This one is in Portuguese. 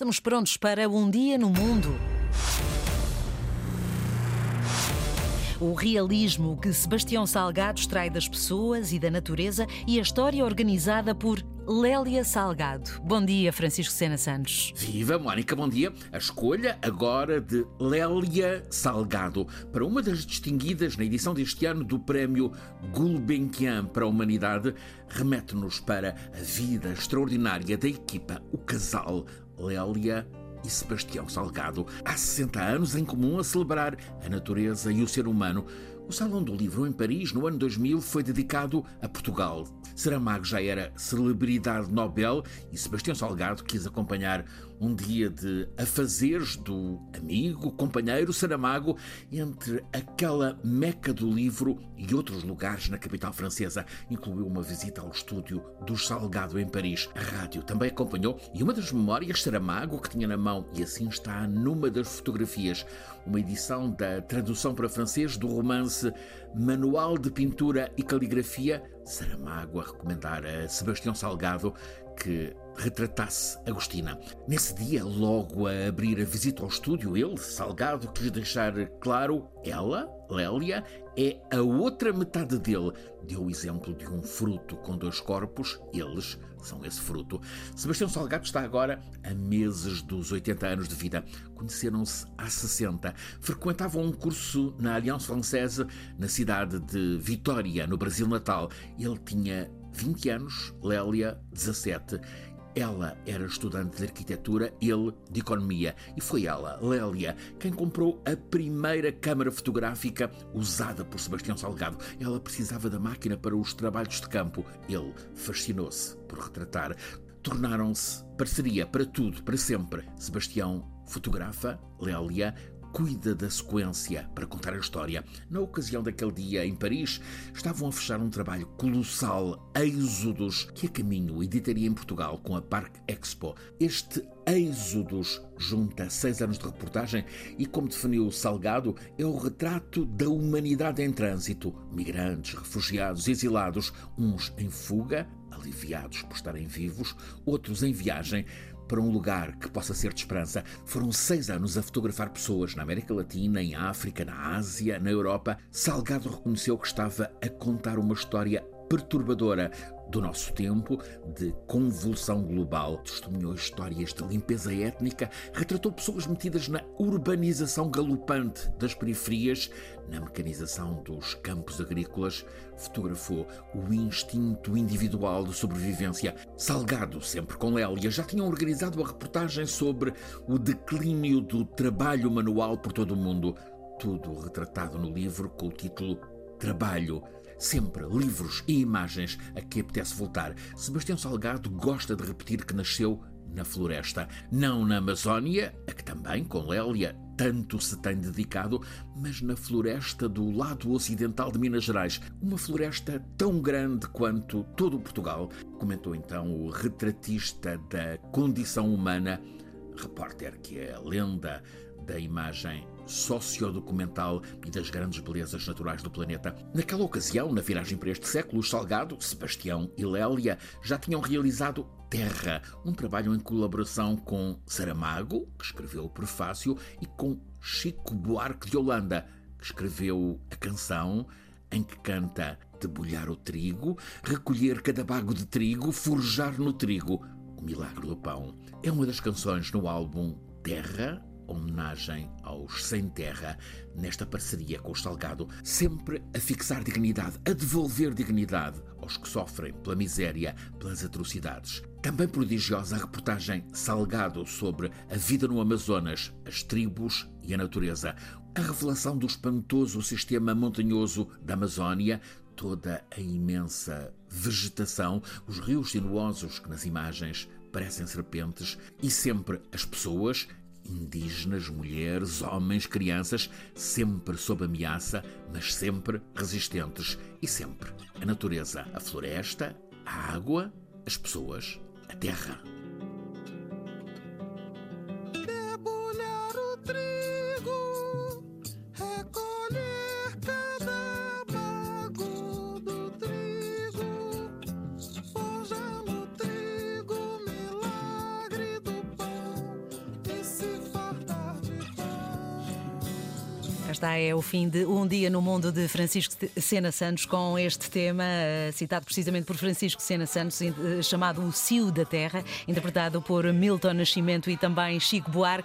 Estamos prontos para um dia no mundo. O realismo que Sebastião Salgado extrai das pessoas e da natureza e a história organizada por Lélia Salgado. Bom dia, Francisco Sena Santos. Viva, Mónica, bom dia. A escolha agora de Lélia Salgado para uma das distinguidas na edição deste ano do Prémio Gulbenkian para a Humanidade remete-nos para a vida extraordinária da equipa, o casal Lélia e Sebastião Salgado, há 60 anos em comum a celebrar a natureza e o ser humano. O Salão do Livro em Paris, no ano 2000, foi dedicado a Portugal. Saramago já era celebridade Nobel e Sebastião Salgado quis acompanhar um dia de afazeres do amigo, companheiro Saramago entre aquela meca do livro e outros lugares na capital francesa. Incluiu uma visita ao estúdio dos Salgado em Paris. A rádio também acompanhou e uma das memórias Saramago que tinha na mão, e assim está numa das fotografias, uma edição da tradução para francês do romance Manual de Pintura e Caligrafia, Saramago a recomendar a Sebastião Salgado que retratasse Agostina. Nesse dia, logo a abrir a visita ao estúdio, ele, Salgado, quis deixar claro: ela, Lélia, é a outra metade dele. Deu o exemplo de um fruto com dois corpos, eles são esse fruto. Sebastião Salgado está agora a meses dos 80 anos de vida. Conheceram-se há 60. Frequentavam um curso na Alliance Française, na cidade de Vitória, no Brasil Natal. Ele tinha 20 anos, Lélia 17 ela era estudante de arquitetura, ele de economia. E foi ela, Lélia, quem comprou a primeira câmara fotográfica usada por Sebastião Salgado. Ela precisava da máquina para os trabalhos de campo. Ele fascinou-se por retratar. Tornaram-se parceria para tudo, para sempre. Sebastião fotografa, Lélia cuida da sequência para contar a história. Na ocasião daquele dia em Paris, estavam a fechar um trabalho colossal, Êxodos, que a caminho editaria em Portugal com a Park Expo. Este Êxodos junta seis anos de reportagem e, como definiu Salgado, é o retrato da humanidade em trânsito. Migrantes, refugiados, exilados, uns em fuga, aliviados por estarem vivos, outros em viagem para um lugar que possa ser de esperança. Foram seis anos a fotografar pessoas na América Latina, em África, na Ásia, na Europa. Salgado reconheceu que estava a contar uma história perturbadora do nosso tempo, de convulsão global. Testemunhou histórias de limpeza étnica, retratou pessoas metidas na urbanização galopante das periferias, na mecanização dos campos agrícolas, fotografou o instinto individual de sobrevivência. Salgado, sempre com Lélia, já tinham organizado a reportagem sobre o declínio do trabalho manual por todo o mundo. Tudo retratado no livro com o título Trabalho sempre livros e imagens a que apetece voltar. Sebastião Salgado gosta de repetir que nasceu na floresta, não na Amazónia, a que também, com Lélia, tanto se tem dedicado, mas na floresta do lado ocidental de Minas Gerais, uma floresta tão grande quanto todo o Portugal, comentou então o retratista da condição humana, repórter que é a lenda da imagem sociodocumental e das grandes belezas naturais do planeta. Naquela ocasião, na viragem para este século, Salgado, Sebastião e Lélia já tinham realizado Terra, um trabalho em colaboração com Saramago, que escreveu o prefácio, e com Chico Buarque de Holanda, que escreveu a canção em que canta debulhar o trigo, recolher cada bago de trigo, forjar no trigo o milagre do pão. É uma das canções no álbum Terra, homenagem aos sem terra nesta parceria com o Salgado, sempre a fixar dignidade, a devolver dignidade aos que sofrem pela miséria, pelas atrocidades. Também prodigiosa a reportagem Salgado sobre a vida no Amazonas, as tribos e a natureza. A revelação do espantoso sistema montanhoso da Amazónia, toda a imensa vegetação, os rios sinuosos que nas imagens parecem serpentes e sempre as pessoas indígenas, mulheres, homens, crianças, sempre sob ameaça, mas sempre resistentes. E sempre a natureza, a floresta, a água, as pessoas, a terra. Está é o fim de Um Dia no Mundo de Francisco Sena Santos com este tema, eh, citado precisamente por Francisco Sena Santos, eh, chamado O Cio da Terra, interpretado por Milton Nascimento e também Chico Buarque.